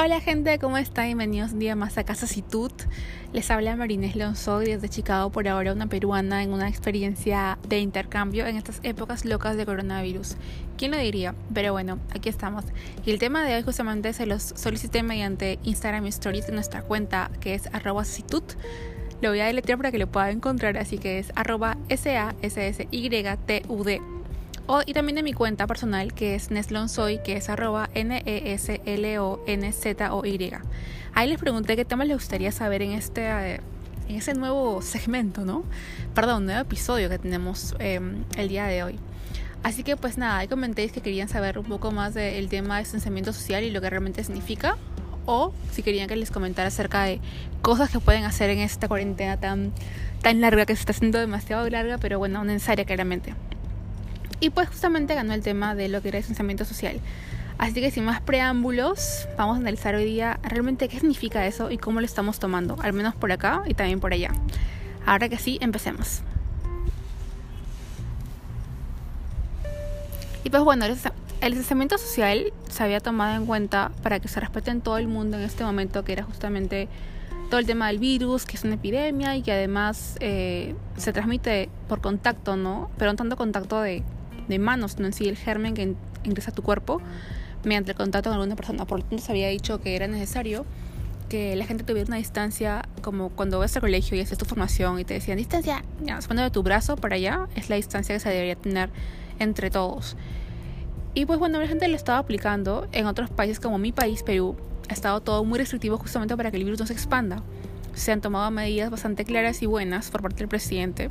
Hola gente, ¿cómo están? Bienvenidos un día más a Casa Situt. Les habla Marines Lonzoy desde Chicago, por ahora una peruana en una experiencia de intercambio en estas épocas locas de coronavirus. ¿Quién lo diría? Pero bueno, aquí estamos. Y el tema de hoy justamente se los solicité mediante Instagram Stories de nuestra cuenta que es arroba situt. Lo voy a deletrear para que lo puedan encontrar, así que es arroba S-A-S-S-Y-T-U-D y también de mi cuenta personal que es Neslonsoy, que es arroba N-E-S-L-O-N-Z-O-Y. Ahí les pregunté qué temas les gustaría saber en este, en ese nuevo segmento, ¿no? Perdón, nuevo episodio que tenemos em, el día de hoy. Así que pues nada, ahí comentéis que querían saber un poco más del tema de distanciamiento social y lo que realmente significa. O si querían que les comentara acerca de cosas que pueden hacer en esta cuarentena tan, tan larga, que se está haciendo demasiado larga, pero bueno, necesaria claramente. Y pues justamente ganó el tema de lo que era distanciamiento social. Así que sin más preámbulos, vamos a analizar hoy día realmente qué significa eso y cómo lo estamos tomando, al menos por acá y también por allá. Ahora que sí, empecemos. Y pues bueno, el distanciamiento social se había tomado en cuenta para que se respete en todo el mundo en este momento, que era justamente todo el tema del virus, que es una epidemia y que además eh, se transmite por contacto, ¿no? Pero no tanto contacto de de manos, no en sí el germen que ingresa a tu cuerpo mediante el contacto con alguna persona. Por lo tanto, se había dicho que era necesario que la gente tuviera una distancia, como cuando vas al colegio y haces tu formación y te decían distancia, ya, de tu brazo para allá, es la distancia que se debería tener entre todos. Y pues bueno, la gente lo estaba aplicando en otros países como mi país, Perú, ha estado todo muy restrictivo justamente para que el virus no se expanda. Se han tomado medidas bastante claras y buenas por parte del presidente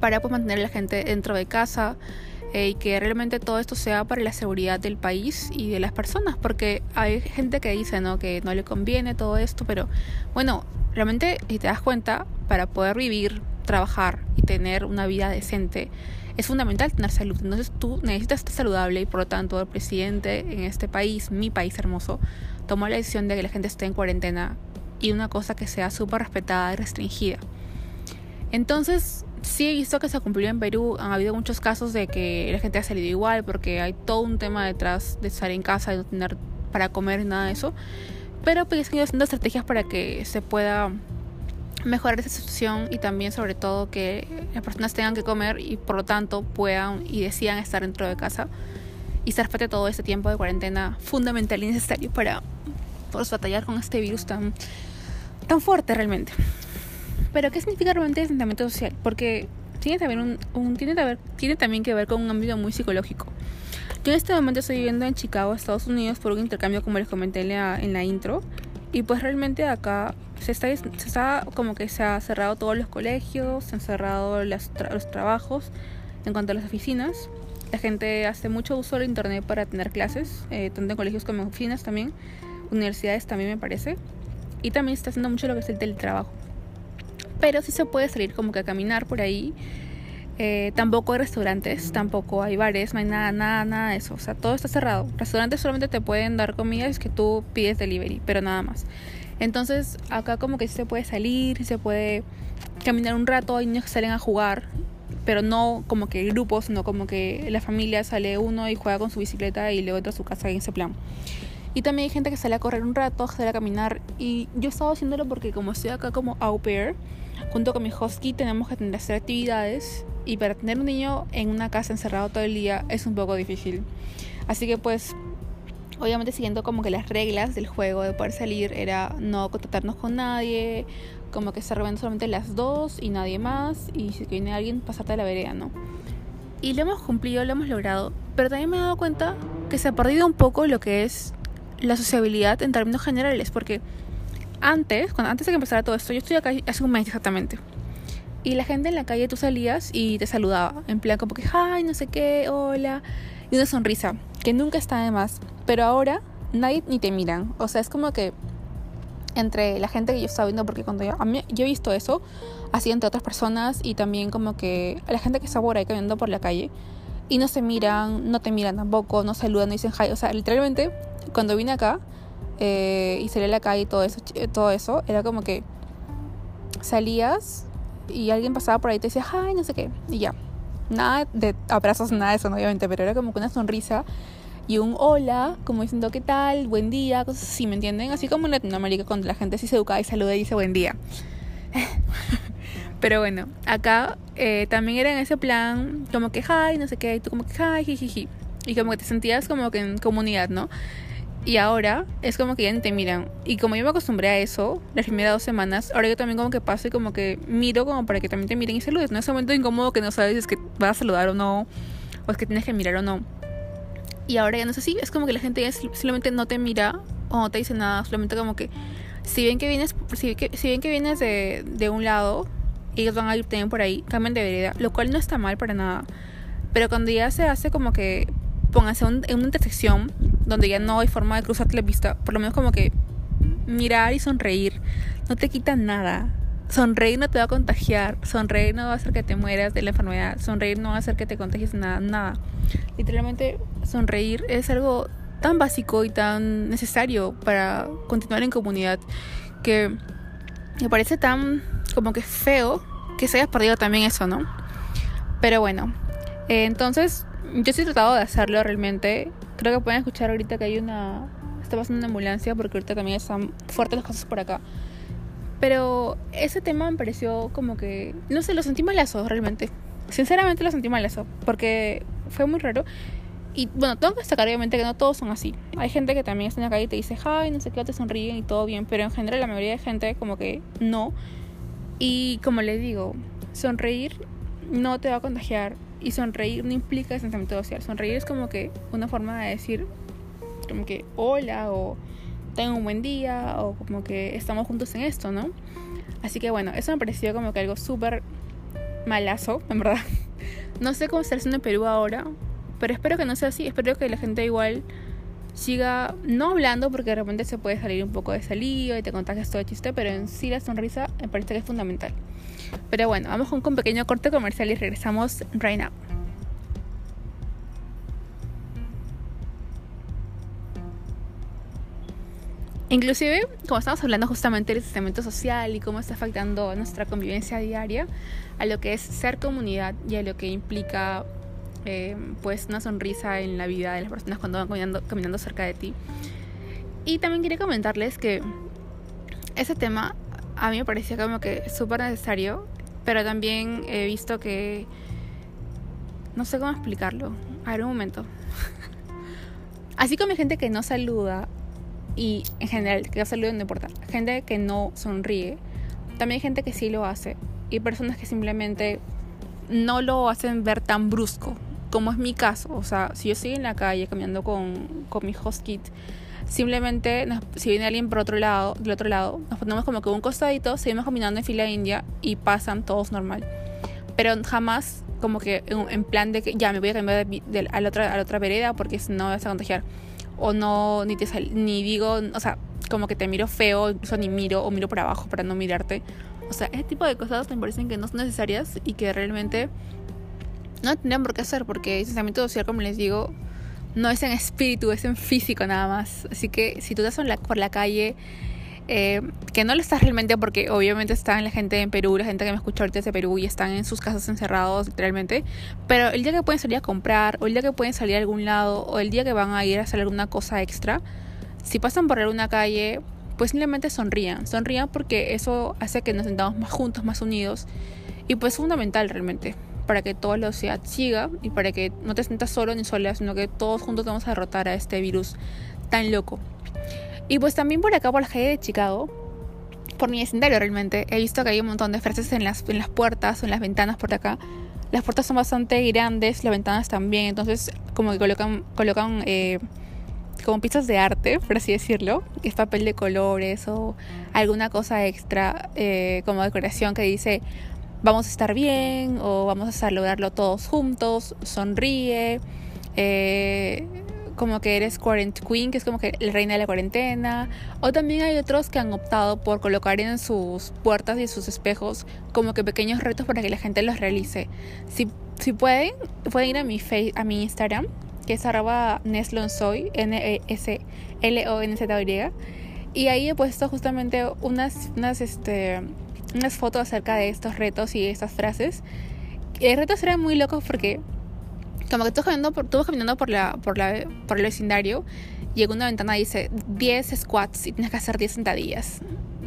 para pues, mantener a la gente dentro de casa eh, y que realmente todo esto sea para la seguridad del país y de las personas, porque hay gente que dice ¿no? que no le conviene todo esto, pero bueno, realmente si te das cuenta, para poder vivir, trabajar y tener una vida decente, es fundamental tener salud. Entonces tú necesitas estar saludable y por lo tanto el presidente en este país, mi país hermoso, tomó la decisión de que la gente esté en cuarentena y una cosa que sea súper respetada y restringida. Entonces, sí he visto que se cumplió en Perú. Han habido muchos casos de que la gente ha salido igual porque hay todo un tema detrás de estar en casa y no tener para comer nada de eso. Pero pues ido haciendo estrategias para que se pueda mejorar esa situación y también sobre todo que las personas tengan que comer y por lo tanto puedan y decidan estar dentro de casa y se respete todo este tiempo de cuarentena fundamental y necesario para pues, batallar con este virus tan, tan fuerte realmente. Pero ¿qué significa realmente el asentamiento social? Porque tiene también, un, tiene, tiene también que ver con un ámbito muy psicológico. Yo en este momento estoy viviendo en Chicago, Estados Unidos, por un intercambio como les comenté en la, en la intro. Y pues realmente acá se está, se está como que se ha cerrado todos los colegios, se han cerrado los trabajos en cuanto a las oficinas. La gente hace mucho uso del internet para tener clases, eh, tanto en colegios como en oficinas también, universidades también me parece. Y también está haciendo mucho lo que es el teletrabajo pero sí se puede salir como que a caminar por ahí. Eh, tampoco hay restaurantes, tampoco hay bares, no hay nada, nada, nada de eso. O sea, todo está cerrado. Restaurantes solamente te pueden dar comida es que tú pides delivery, pero nada más. Entonces, acá como que sí se puede salir, se puede caminar un rato, hay niños que salen a jugar, pero no como que grupos, sino como que la familia sale uno y juega con su bicicleta y luego entra a su casa en ese plan. Y también hay gente que sale a correr un rato, sale a caminar. Y yo estaba haciéndolo porque como estoy acá como au pair, junto con mi husky tenemos que tener hacer actividades. Y para tener un niño en una casa encerrado todo el día es un poco difícil. Así que pues obviamente siguiendo como que las reglas del juego de poder salir era no contactarnos con nadie, como que estar robando solamente las dos y nadie más, y si viene alguien pasarte a la vereda, ¿no? Y lo hemos cumplido, lo hemos logrado, pero también me he dado cuenta que se ha perdido un poco lo que es la sociabilidad en términos generales, porque antes, cuando antes de que empezara todo esto, yo estoy acá hace un mes exactamente. Y la gente en la calle tú salías y te saludaba, en plan como que, ay, no sé qué, hola, y una sonrisa, que nunca está de más. Pero ahora nadie ni te miran, o sea, es como que entre la gente que yo estaba viendo, porque cuando yo, a mí, yo he visto eso, así entre otras personas y también como que la gente que está por ahí caminando por la calle y no se miran, no te miran tampoco, no saludan, no dicen hi, o sea, literalmente cuando vine acá eh, y salí a la calle y todo eso, todo eso, era como que salías y alguien pasaba por ahí y te decía, ay, no sé qué, y ya. Nada de abrazos, nada de eso, obviamente, pero era como que una sonrisa y un hola, como diciendo qué tal, buen día, cosas así, ¿me entienden? Así como en Latinoamérica cuando la gente sí se educa y saluda y dice buen día. Pero bueno, acá eh, también era en ese plan como que hi, no sé qué, y tú como que hi, jiji. Y como que te sentías como que en comunidad, ¿no? Y ahora es como que ya ni te miran. Y como yo me acostumbré a eso, las primeras dos semanas, ahora yo también como que paso y como que miro como para que también te miren y saludes. No es momento incómodo que no sabes si es que vas a saludar o no, o es que tienes que mirar o no. Y ahora ya no es así, es como que la gente ya simplemente no te mira o no te dice nada, solamente como que si ven que vienes, si, ven que vienes de, de un lado, ellos van a ir también por ahí, cambian de vereda, lo cual no está mal para nada. Pero cuando ya se hace como que pónganse en una intersección donde ya no hay forma de cruzar la vista, por lo menos como que mirar y sonreír no te quita nada. Sonreír no te va a contagiar, sonreír no va a hacer que te mueras de la enfermedad, sonreír no va a hacer que te contagies nada, nada. Literalmente sonreír es algo tan básico y tan necesario para continuar en comunidad que me parece tan como que feo que se haya perdido también eso, ¿no? Pero bueno, eh, entonces yo sí he tratado de hacerlo realmente. Creo que pueden escuchar ahorita que hay una... Está pasando una ambulancia porque ahorita también están fuertes las cosas por acá. Pero ese tema me pareció como que... No sé, lo sentí malazo realmente. Sinceramente lo sentí malazo. Porque fue muy raro. Y bueno, tengo que destacar obviamente que no todos son así. Hay gente que también está en la calle y te dice, hi, no sé qué, te sonríen y todo bien. Pero en general la mayoría de gente como que no. Y como les digo, sonreír no te va a contagiar y sonreír no implica distanciamiento social. Sonreír es como que una forma de decir como que hola o tengo un buen día o como que estamos juntos en esto, ¿no? Así que bueno, eso me pareció como que algo súper malazo, en verdad. No sé cómo está haciendo en Perú ahora, pero espero que no sea así. Espero que la gente igual siga no hablando porque de repente se puede salir un poco de salido y te contagias todo el chiste, pero en sí la sonrisa me parece que es fundamental. Pero bueno, vamos con un pequeño corte comercial y regresamos right now. Inclusive, como estamos hablando justamente del sistema social y cómo está afectando nuestra convivencia diaria, a lo que es ser comunidad y a lo que implica eh, pues una sonrisa en la vida de las personas cuando van caminando, caminando cerca de ti. Y también quería comentarles que ese tema a mí me parecía como que súper necesario, pero también he visto que... No sé cómo explicarlo. A ver, un momento. Así como hay gente que no saluda, y en general, que no saluda no importa, gente que no sonríe, también hay gente que sí lo hace, y personas que simplemente no lo hacen ver tan brusco, como es mi caso. O sea, si yo estoy en la calle caminando con, con mi host kit, simplemente si viene alguien por otro lado, del otro lado, nos ponemos como que un costadito, seguimos caminando en fila india y pasan todos normal. Pero jamás como que en, plan de que ya me voy a cambiar de, a, la otra, a la otra vereda porque si no vas a contagiar. O no, ni, te ni digo, o sea, como que te miro feo, incluso ni miro o miro por abajo para no mirarte. O sea, ese tipo de cosas me parecen que no son necesarias y que realmente no tendrían por qué hacer porque distanciamiento social, como les digo, no es en espíritu, es en físico nada más. Así que si tú estás por la calle, eh, que no lo estás realmente porque obviamente están la gente en Perú, la gente que me escucha ahorita de Perú y están en sus casas encerrados literalmente, pero el día que pueden salir a comprar o el día que pueden salir a algún lado o el día que van a ir a hacer alguna cosa extra, si pasan por alguna calle, pues simplemente sonrían, sonrían porque eso hace que nos sentamos más juntos, más unidos y pues es fundamental realmente para que toda la sociedad siga y para que no te sientas solo ni sola, sino que todos juntos vamos a derrotar a este virus tan loco. Y pues también por acá, por la calle de Chicago, por mi vecindario realmente, he visto que hay un montón de frases en las, en las puertas o en las ventanas por acá. Las puertas son bastante grandes, las ventanas también, entonces como que colocan, colocan eh, como piezas de arte, por así decirlo, es papel de colores o alguna cosa extra eh, como decoración que dice vamos a estar bien o vamos a lograrlo todos juntos, sonríe, eh, como que eres quarant queen, que es como que la reina de la cuarentena, o también hay otros que han optado por colocar en sus puertas y en sus espejos como que pequeños retos para que la gente los realice. Si, si pueden, pueden ir a mi, face, a mi Instagram, que es arroba neslonsoy, N-E-S-L-O-N-Z-Y, y ahí he puesto justamente unas, unas, este, unas fotos acerca de estos retos y estas frases. Los retos muy locos porque como que tú caminando por, caminando por, la, por, la, por el vecindario y en una ventana dice 10 squats y tienes que hacer 10 sentadillas.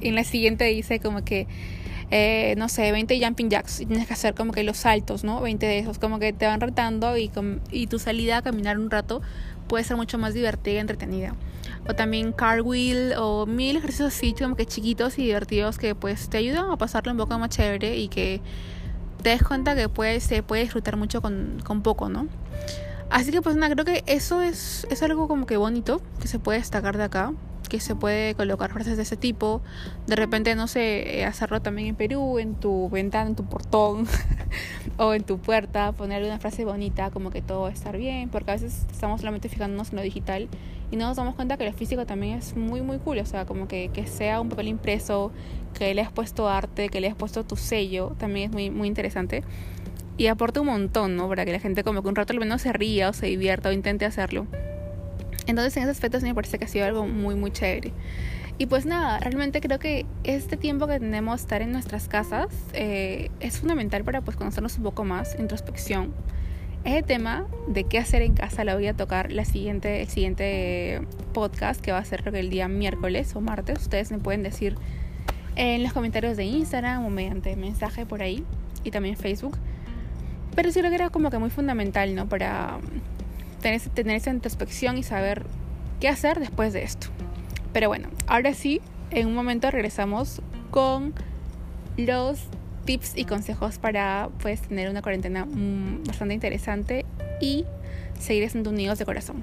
Y en la siguiente dice como que, eh, no sé, 20 jumping jacks y tienes que hacer como que los saltos, ¿no? 20 de esos, como que te van retando y, y tu salida a caminar un rato puede ser mucho más divertida y entretenida. O también cartwheel o mil ejercicios así como que chiquitos y divertidos que pues te ayudan a pasarlo un poco más chévere y que te des cuenta que puedes, se puede disfrutar mucho con, con poco, ¿no? Así que pues nada, creo que eso es, es algo como que bonito que se puede destacar de acá que se puede colocar frases de ese tipo. De repente, no sé, eh, hacerlo también en Perú, en tu ventana, en tu portón o en tu puerta, ponerle una frase bonita como que todo va a estar bien, porque a veces estamos solamente fijándonos en lo digital y no nos damos cuenta que lo físico también es muy, muy cool. O sea, como que, que sea un papel impreso, que le has puesto arte, que le has puesto tu sello, también es muy, muy interesante. Y aporta un montón, ¿no? Para que la gente como que un rato al menos se ría o se divierta o intente hacerlo. Entonces en ese aspecto sí me parece que ha sido algo muy muy chévere. Y pues nada, realmente creo que este tiempo que tenemos estar en nuestras casas eh, es fundamental para pues conocernos un poco más, introspección. Ese tema de qué hacer en casa lo voy a tocar la siguiente, el siguiente podcast que va a ser creo que el día miércoles o martes. Ustedes me pueden decir en los comentarios de Instagram o mediante mensaje por ahí y también Facebook. Pero sí creo que era como que muy fundamental, ¿no? Para tener, tener esa introspección y saber qué hacer después de esto. Pero bueno, ahora sí, en un momento regresamos con los tips y consejos para pues tener una cuarentena mm, bastante interesante y seguir siendo unidos de corazón.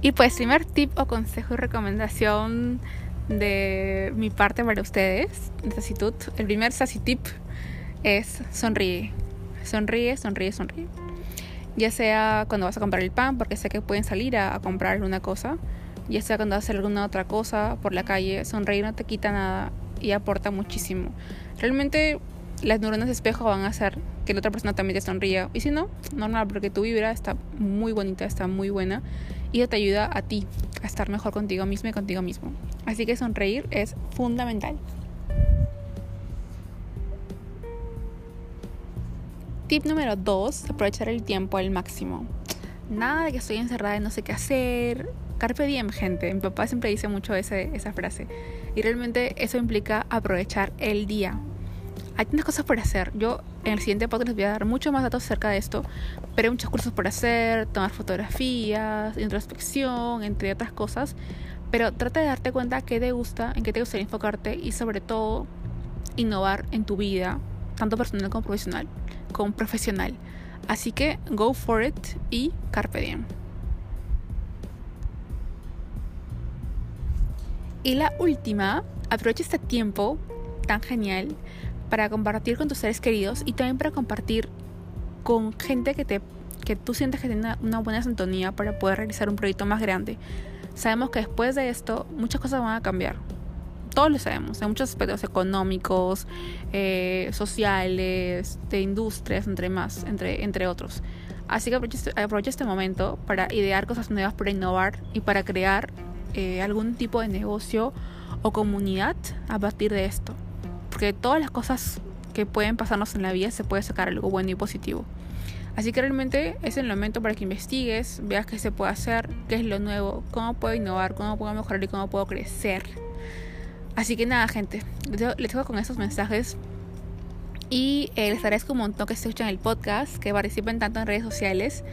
Y pues primer tip o consejo y recomendación de mi parte para ustedes, el primer Saci tip es sonríe. Sonríe, sonríe, sonríe. Ya sea cuando vas a comprar el pan, porque sé que pueden salir a, comprar alguna cosa. Ya sea cuando vas a hacer alguna otra cosa por la calle. Sonreír no te quita nada y aporta muchísimo. Realmente las neuronas de espejo van a hacer que la otra persona también te sonría. Y si no, normal, porque tu vibra está muy bonita, está muy buena. Y te ayuda a ti a estar mejor contigo mismo y contigo mismo. Así que sonreír es fundamental. Tip número 2, aprovechar el tiempo al máximo. Nada de que estoy encerrada y no sé qué hacer. Carpe diem, gente. Mi papá siempre dice mucho ese, esa frase. Y realmente eso implica aprovechar el día. Hay tantas cosas por hacer. Yo en el siguiente podcast les voy a dar mucho más datos acerca de esto. Pero hay muchos cursos por hacer, tomar fotografías, introspección, entre otras cosas. Pero trata de darte cuenta qué te gusta, en qué te gustaría enfocarte y sobre todo innovar en tu vida, tanto personal como profesional con profesional. Así que go for it y carpe diem. Y la última, aprovecha este tiempo tan genial para compartir con tus seres queridos y también para compartir con gente que te que tú sientes que tiene una buena sintonía para poder realizar un proyecto más grande. Sabemos que después de esto muchas cosas van a cambiar todos lo sabemos, en muchos aspectos económicos, eh, sociales, de industrias, entre más, entre, entre otros. Así que aprovecha este, este momento para idear cosas nuevas, para innovar y para crear eh, algún tipo de negocio o comunidad a partir de esto. Porque todas las cosas que pueden pasarnos en la vida se puede sacar algo bueno y positivo. Así que realmente es el momento para que investigues, veas qué se puede hacer, qué es lo nuevo, cómo puedo innovar, cómo puedo mejorar y cómo puedo crecer. Así que nada, gente, les dejo con esos mensajes. Y eh, les agradezco un montón que escuchen el podcast, que participen tanto en redes sociales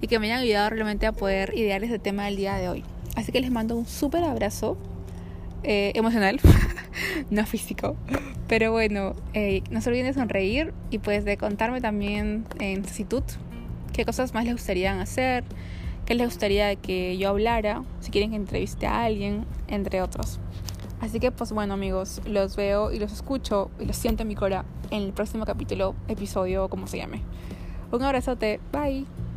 y que me hayan ayudado realmente a poder idear este tema del día de hoy. Así que les mando un súper abrazo eh, emocional, no físico. Pero bueno, eh, no se olviden de sonreír y pues de contarme también en Citud qué cosas más les gustaría hacer, qué les gustaría que yo hablara, si quieren que entreviste a alguien, entre otros. Así que pues bueno amigos, los veo y los escucho y los siento en mi cora en el próximo capítulo, episodio, como se llame. Un abrazote, bye.